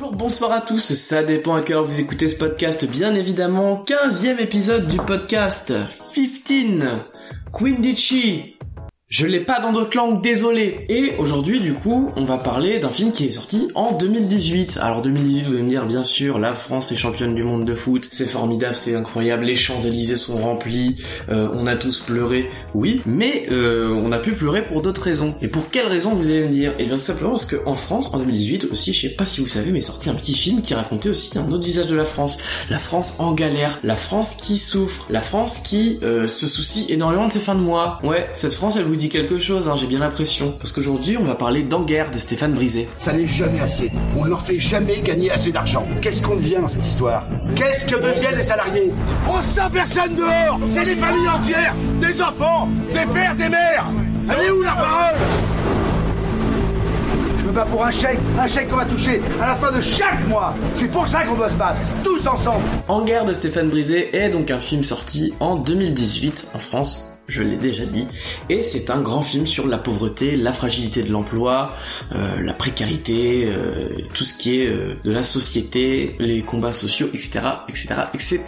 Bonjour, bonsoir à tous, ça dépend à quelle vous écoutez ce podcast, bien évidemment, 15e épisode du podcast 15 Quindici je l'ai pas dans d'autres langues, désolé. Et aujourd'hui, du coup, on va parler d'un film qui est sorti en 2018. Alors 2018, vous allez me dire, bien sûr, la France est championne du monde de foot, c'est formidable, c'est incroyable, les Champs-Élysées sont remplis, euh, on a tous pleuré, oui, mais euh, on a pu pleurer pour d'autres raisons. Et pour quelles raisons, vous allez me dire? Eh bien, simplement parce qu'en France, en 2018 aussi, je sais pas si vous savez, mais est sorti un petit film qui racontait aussi un autre visage de la France. La France en galère, la France qui souffre, la France qui euh, se soucie énormément de ses fins de mois. Ouais, cette France, elle vous dit quelque chose, hein, j'ai bien l'impression. Parce qu'aujourd'hui, on va parler d'Enguerre de Stéphane Brisé. Ça n'est jamais assez. On ne leur fait jamais gagner assez d'argent. Qu'est-ce qu'on devient dans cette histoire? Qu'est-ce que deviennent les salariés? On sent personne dehors C'est des familles entières Des enfants Des pères, des mères Elle est où la parole? Je me bats pour un chèque, un chèque qu'on va toucher à la fin de chaque mois. C'est pour ça qu'on doit se battre, tous ensemble. En guerre de Stéphane Brisé est donc un film sorti en 2018 en France je l'ai déjà dit, et c'est un grand film sur la pauvreté, la fragilité de l'emploi, euh, la précarité, euh, tout ce qui est euh, de la société, les combats sociaux, etc., etc., etc.,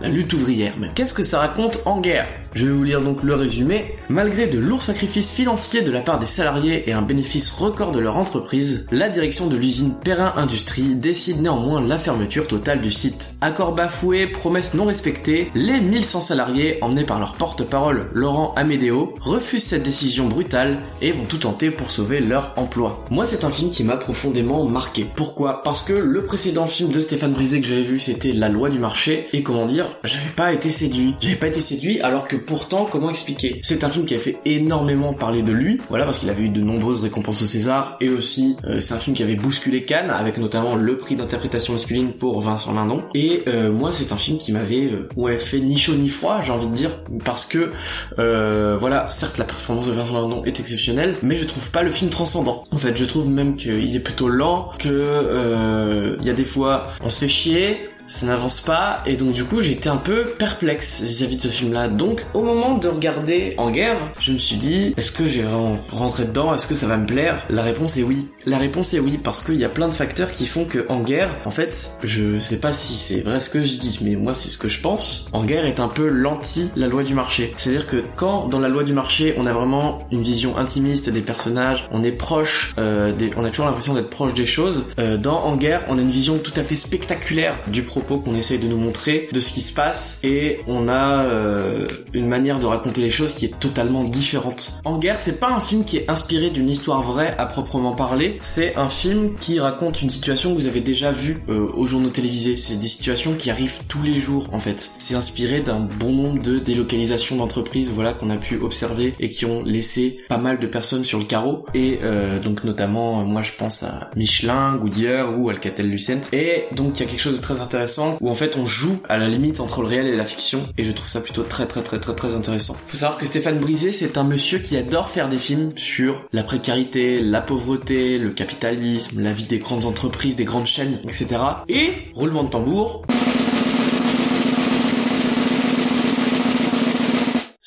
la lutte ouvrière même. Qu'est-ce que ça raconte en guerre? Je vais vous lire donc le résumé. Malgré de lourds sacrifices financiers de la part des salariés et un bénéfice record de leur entreprise, la direction de l'usine Perrin Industrie décide néanmoins la fermeture totale du site. Accord bafoué, promesses non respectées, les 1100 salariés, emmenés par leur porte-parole Laurent Amédéo, refusent cette décision brutale et vont tout tenter pour sauver leur emploi. Moi c'est un film qui m'a profondément marqué. Pourquoi? Parce que le précédent film de Stéphane Brisé que j'avais vu c'était La loi du marché et comment dire, j'avais pas été séduit. J'avais pas été séduit alors que pourtant, comment expliquer? C'est un film qui a fait énormément parler de lui, voilà, parce qu'il avait eu de nombreuses récompenses au César, et aussi euh, c'est un film qui avait bousculé Cannes, avec notamment le prix d'interprétation masculine pour Vincent Lindon. Et euh, moi, c'est un film qui m'avait euh, ouais fait ni chaud ni froid, j'ai envie de dire, parce que voilà, certes la performance de Vincent Lindon est exceptionnelle, mais je trouve pas le film transcendant. En fait, je trouve même qu'il est plutôt lent, que il y a des fois on se fait chier, ça n'avance pas et donc du coup j'étais un peu perplexe vis-à-vis de ce film là donc au moment de regarder En guerre je me suis dit est-ce que j'ai vraiment rentré dedans? Est-ce que ça va me plaire? La réponse est oui. La réponse est oui parce qu'il y a plein de facteurs qui font que En guerre en fait je sais pas si c'est vrai ce que je dis mais moi c'est ce que je pense. En guerre est un peu l'anti la loi du marché. C'est à dire que quand dans la loi du marché on a vraiment une vision intimiste des personnages on est proche euh, des, on a toujours l'impression d'être proche des choses euh, dans En guerre on a une vision tout à fait spectaculaire du qu'on essaye de nous montrer de ce qui se passe et on a euh, une manière de raconter les choses qui est totalement différente. En guerre, c'est pas un film qui est inspiré d'une histoire vraie à proprement parler, c'est un film qui raconte une situation que vous avez déjà vue euh, aux journaux télévisés. C'est des situations qui arrivent tous les jours en fait. C'est inspiré d'un bon nombre de délocalisations d'entreprises, voilà qu'on a pu observer et qui ont laissé pas mal de personnes sur le carreau et euh, donc notamment moi je pense à Michelin, Goodyear ou Alcatel-Lucent et donc il y a quelque chose de très intéressant où en fait on joue à la limite entre le réel et la fiction et je trouve ça plutôt très très très très très intéressant. Faut savoir que Stéphane Brisé c'est un monsieur qui adore faire des films sur la précarité, la pauvreté, le capitalisme, la vie des grandes entreprises, des grandes chaînes, etc. Et roulement de tambour.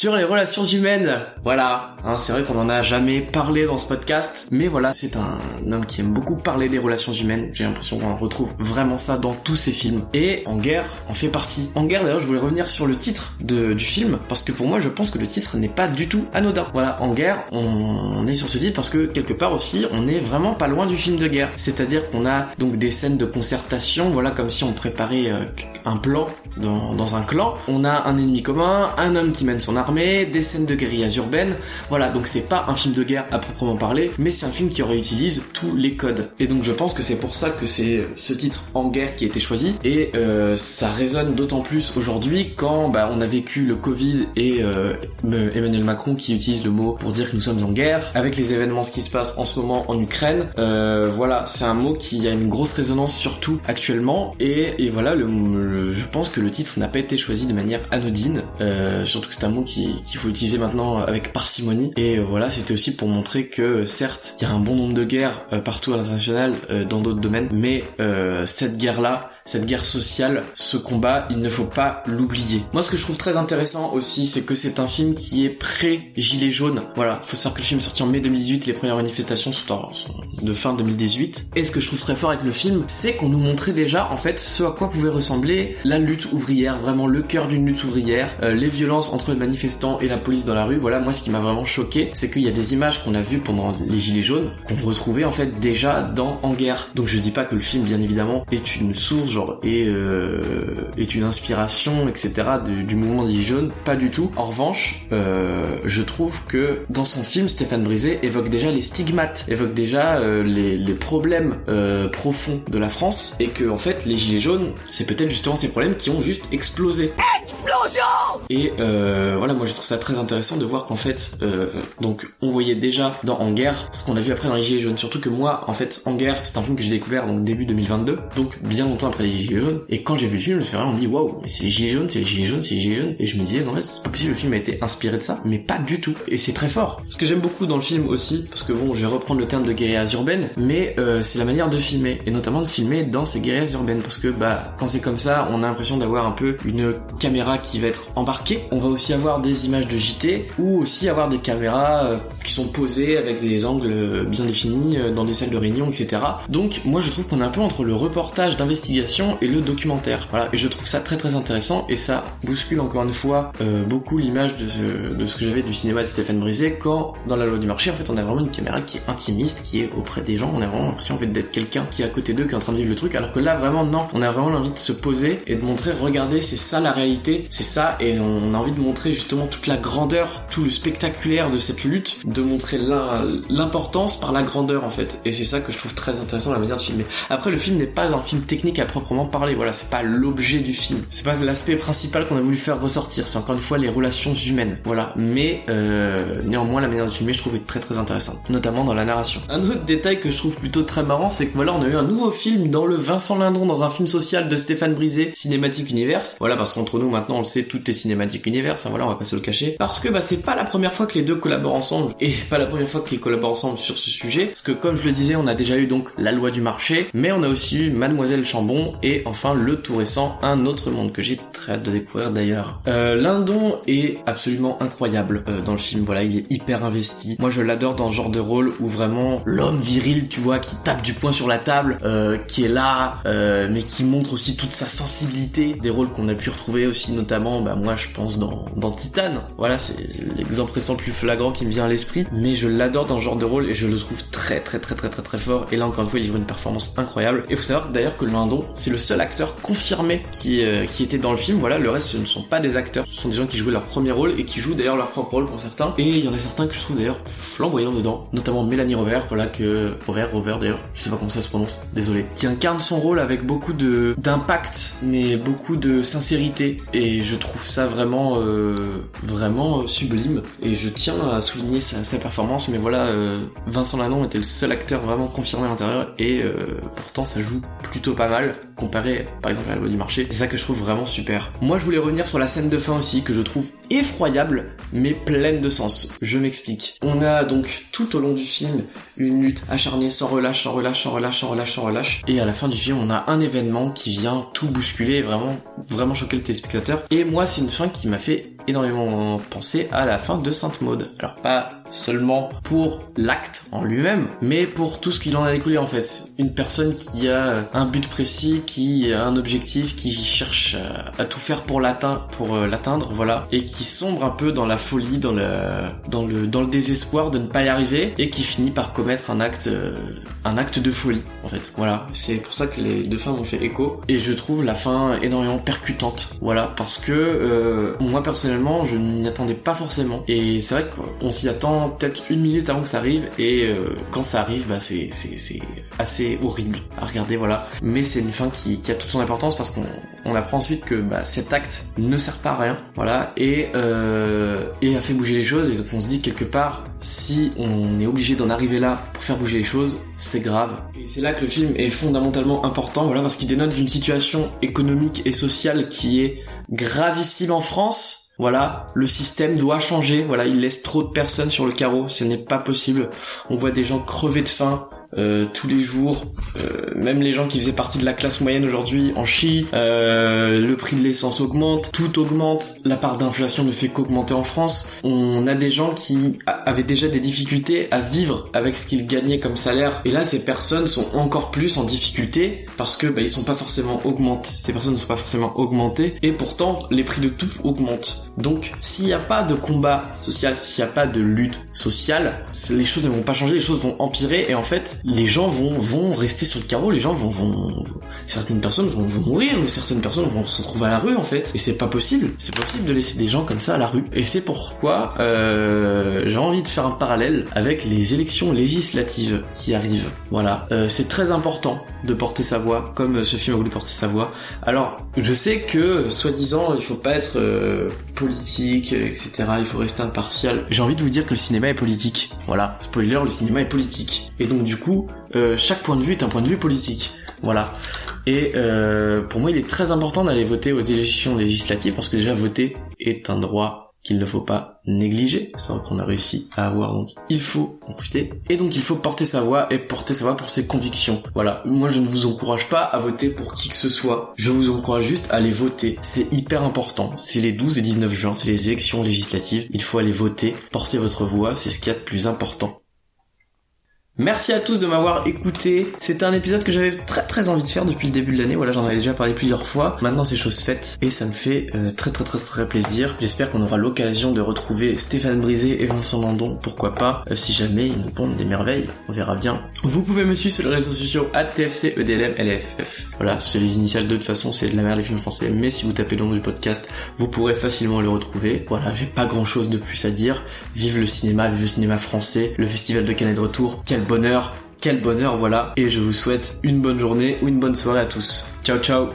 Sur les relations humaines, voilà, hein, c'est vrai qu'on en a jamais parlé dans ce podcast, mais voilà, c'est un homme qui aime beaucoup parler des relations humaines, j'ai l'impression qu'on retrouve vraiment ça dans tous ses films, et En guerre en fait partie. En guerre d'ailleurs, je voulais revenir sur le titre de, du film, parce que pour moi je pense que le titre n'est pas du tout anodin. Voilà, En guerre, on, est sur ce titre parce que quelque part aussi, on est vraiment pas loin du film de guerre, c'est-à-dire qu'on a donc des scènes de concertation, voilà, comme si on préparait euh, un plan dans, dans un clan, on a un ennemi commun, un homme qui mène son arme, des scènes de guérillas urbaines. Voilà, donc c'est pas un film de guerre à proprement parler, mais c'est un film qui réutilise tous les codes. Et donc je pense que c'est pour ça que c'est ce titre en guerre qui a été choisi. Et euh, ça résonne d'autant plus aujourd'hui quand bah, on a vécu le Covid et euh, Emmanuel Macron qui utilise le mot pour dire que nous sommes en guerre, avec les événements qui se passe en ce moment en Ukraine. Euh, voilà, c'est un mot qui a une grosse résonance surtout actuellement. Et, voilà, je pense que le titre n'a pas été choisi de manière anodine, surtout que c'est un mot qui qu'il faut utiliser maintenant avec parcimonie. Et euh, voilà, c'était aussi pour montrer que certes, il y a un bon nombre de guerres euh, partout à l'international, euh, dans d'autres domaines, mais cette guerre-là, cette guerre sociale, ce combat, il ne faut pas l'oublier. Moi, ce que je trouve très intéressant aussi, c'est que c'est un film qui est pré-gilet jaune. Voilà, faut savoir que le film est sorti en mai 2018, les premières manifestations sont, de fin 2018. Et ce que je trouve très fort avec le film, c'est qu'on nous montrait déjà, en fait, ce à quoi pouvait ressembler la lutte ouvrière, vraiment le cœur d'une lutte ouvrière, euh, les violences entre les manifestants et la police dans la rue. Voilà, moi, ce qui m'a vraiment choqué, c'est qu'il y a des images qu'on a vues pendant les gilets jaunes, qu'on retrouvait en fait déjà dans En guerre. Donc je dis pas que le film, bien évidemment, est une source, genre, euh, est une inspiration, etc. du mouvement des jaunes, pas du tout. En revanche, euh, je trouve que dans son film, Stéphane Brisé évoque déjà les stigmates, évoque déjà euh, les, problèmes profonds de la France, et que en fait, les gilets jaunes, c'est peut-être justement ces problèmes qui ont juste explosé. Et euh, voilà, moi je trouve ça très intéressant de voir qu'en fait, euh, donc on voyait déjà dans En guerre ce qu'on a vu après dans les gilets jaunes, surtout que moi, en fait, En guerre, c'est un film que j'ai découvert donc début 2022, donc bien longtemps après les gilets jaunes. Et quand j'ai vu le film, je me suis vraiment dit waouh, mais c'est les gilets jaunes, c'est les gilets jaunes, c'est les gilets jaunes. Et je me disais non mais c'est pas possible, le film a été inspiré de ça, mais pas du tout. Et c'est très fort. Ce que j'aime beaucoup dans le film aussi, parce que bon, je vais reprendre le terme de guérillas urbaines, mais euh, c'est la manière de filmer, et notamment de filmer dans ces guérillas urbaines, parce que bah quand c'est comme ça, on a l'impression d'avoir un peu une caméra qui va être embarquée. On va aussi avoir des images de JT, ou aussi avoir des caméras euh, qui sont posées avec des angles bien définis euh, dans des salles de réunion, etc. Donc moi je trouve qu'on est un peu entre le reportage d'investigation et le documentaire. Voilà, et je trouve ça très très intéressant et ça bouscule encore une fois euh, beaucoup l'image de ce, de ce que j'avais du cinéma de Stéphane Brisé quand dans la loi du marché en fait on a vraiment une caméra qui est intimiste, qui est auprès des gens, on a vraiment l'impression en fait d'être quelqu'un qui est à côté d'eux, qui est en train de vivre le truc, alors que là vraiment non, on a vraiment envie de se poser et de montrer, regardez, c'est ça la réalité, c'est ça et on a envie de montrer justement toute la grandeur, tout le spectaculaire de cette lutte, de montrer l'importance par la grandeur en fait. Et c'est ça que je trouve très intéressant la manière de filmer. Après le film n'est pas un film technique à proprement parler, voilà, c'est pas l'objet du film, c'est pas l'aspect principal qu'on a voulu faire ressortir, c'est encore une fois les relations humaines, voilà. Mais euh, néanmoins la manière de filmer je trouve est très très intéressante, notamment dans la narration. Un autre détail que je trouve plutôt très marrant, c'est que voilà on a eu un nouveau film dans le Vincent Lindon dans un film social de Stéphane Brisé, Cinématique Universe. Voilà parce qu'entre nous maintenant on le sait tout est Cinématique Universe, hein, voilà on va pas se le cacher. Parce que bah c'est pas la première fois que les deux collaborent ensemble et pas la première fois qu'ils collaborent ensemble sur ce sujet, parce que comme je le disais on a déjà eu donc la loi du marché, mais on a aussi eu Mademoiselle Chambon et enfin le tout récent Un autre monde que j'ai très hâte de découvrir d'ailleurs. Euh, Lindon est absolument incroyable euh, dans le film, voilà il est hyper investi. Moi je l'adore dans ce genre de rôle où vraiment l'homme viril tu vois qui tape du poing sur la table, euh, qui est là, euh, mais qui montre aussi toute sa sensibilité, des rôles qu'on a pu retrouver aussi notamment, bah moi je pense dans, dans Titan, voilà c'est l'exemple récent le plus flagrant qui me vient à l'esprit, mais je l'adore dans ce genre de rôle et je le trouve très très très très très très fort. Et là encore une fois il livre une performance incroyable. Et faut savoir d'ailleurs que Lindon c'est le seul acteur confirmé qui, euh, qui était dans le film, voilà le reste ce ne sont pas des acteurs, ce sont des gens qui jouaient leur premier rôle et qui jouent d'ailleurs leur propre rôle pour certains. Et il y en a certains que je trouve d'ailleurs flamboyants dedans, notamment Mélanie Rover, voilà que Rover, Rover d'ailleurs, je sais pas comment ça se prononce, désolé, qui incarne son rôle avec beaucoup de d'impact mais beaucoup de sincérité et je trouve ça vraiment euh, vraiment sublime et je tiens à souligner sa, performance mais voilà euh, Vincent Lanon était le seul acteur vraiment confirmé à l'intérieur et euh, pourtant ça joue plutôt pas mal comparé par exemple à la loi du marché. C'est ça que je trouve vraiment super. Moi je voulais revenir sur la scène de fin aussi que je trouve effroyable mais pleine de sens. Je m'explique. On a donc tout au long du film une lutte acharnée sans relâche, sans relâche, sans relâche, sans relâche, sans relâche. Et à la fin du film, on a un événement qui vient tout bousculer et vraiment, vraiment choquer le téléspectateur. Et moi, c'est une fin qui m'a fait énormément penser à la fin de Sainte Maude. Alors pas seulement pour l'acte en lui-même, mais pour tout ce qu'il en a découlé en fait. Une personne qui a un but précis, qui a un objectif, qui cherche à tout faire pour l'atteindre, pour euh, l'atteindre, voilà, et qui sombre un peu dans la folie, dans le, dans le, dans le désespoir de ne pas y arriver, et qui finit par commettre un acte, euh, un acte de folie en fait. Voilà, c'est pour ça que les deux fins m'ont fait écho, et je trouve la fin énormément percutante. Voilà, parce que euh, moi personnellement, je n'y attendais pas forcément, et c'est vrai qu'on s'y attend peut-être une minute avant que ça arrive et euh, quand ça arrive bah c'est assez horrible à regarder voilà. Mais c'est une fin qui, qui a toute son importance parce qu'on on apprend ensuite que bah, cet acte ne sert pas à rien voilà. Et euh, et a fait bouger les choses et donc on se dit quelque part si on est obligé d'en arriver là pour faire bouger les choses c'est grave. Et c'est là que le film est fondamentalement important voilà parce qu'il dénote d'une situation économique et sociale qui est gravissime en France voilà, le système doit changer. Voilà, il laisse trop de personnes sur le carreau. Ce n'est pas possible. On voit des gens crever de faim euh, tous les jours. Euh, même les gens qui faisaient partie de la classe moyenne aujourd'hui en chient. Euh, le prix de l'essence augmente, tout augmente. La part d'inflation ne fait qu'augmenter en France. On a des gens qui avaient déjà des difficultés à vivre avec ce qu'ils gagnaient comme salaire. Et là, ces personnes sont encore plus en difficulté parce que bah, ils sont pas forcément augmentés. Ces personnes ne sont pas forcément augmentées et pourtant les prix de tout augmentent. Donc, s'il n'y a pas de combat social, s'il n'y a pas de lutte sociale, les choses ne vont pas changer, les choses vont empirer et en fait, les gens vont vont rester sur le carreau, les gens vont vont, certaines personnes vont, vont mourir, certaines personnes vont se retrouver à la rue en fait. Et c'est pas possible. C'est possible de laisser des gens comme ça à la rue. Et c'est pourquoi euh, j'ai envie de faire un parallèle avec les élections législatives qui arrivent. Voilà, euh, c'est très important de porter sa voix, comme ce film a voulu porter sa voix. Alors, je sais que, soi-disant, il faut pas être euh, politique, etc. Il faut rester impartial. J'ai envie de vous dire que le cinéma est politique. Voilà, spoiler, le cinéma est politique. Et donc, du coup, euh, chaque point de vue est un point de vue politique. Voilà. Et euh, pour moi, il est très important d'aller voter aux élections législatives parce que déjà voter est un droit qu'il ne faut pas négliger. C'est vrai qu'on a réussi à avoir, donc il faut en profiter. Et donc il faut porter sa voix et porter sa voix pour ses convictions. Voilà, moi je ne vous encourage pas à voter pour qui que ce soit. Je vous encourage juste à aller voter. C'est hyper important. C'est les 12 et 19 juin, c'est les élections législatives. Il faut aller voter, porter votre voix, c'est ce qu'il y a de plus important. Merci à tous de m'avoir écouté. C'était un épisode que j'avais très très envie de faire depuis le début de l'année. Voilà, j'en avais déjà parlé plusieurs fois. Maintenant, c'est chose faite et ça me fait euh, très très très très plaisir. J'espère qu'on aura l'occasion de retrouver Stéphane Brisé et Vincent Landon. Pourquoi pas euh, Si jamais ils nous pondent des merveilles, on verra bien. Vous pouvez me suivre sur les réseaux sociaux TFC EDLM. Voilà, c'est les initiales de toute façon, c'est de la merde les films français. Mais si vous tapez le nom du podcast, vous pourrez facilement le retrouver. Voilà, j'ai pas grand chose de plus à dire. Vive le cinéma, vive le cinéma français, le festival de Canet de retour. Quel bonheur, quel bonheur, voilà. Et je vous souhaite une bonne journée ou une bonne soirée à tous. Ciao ciao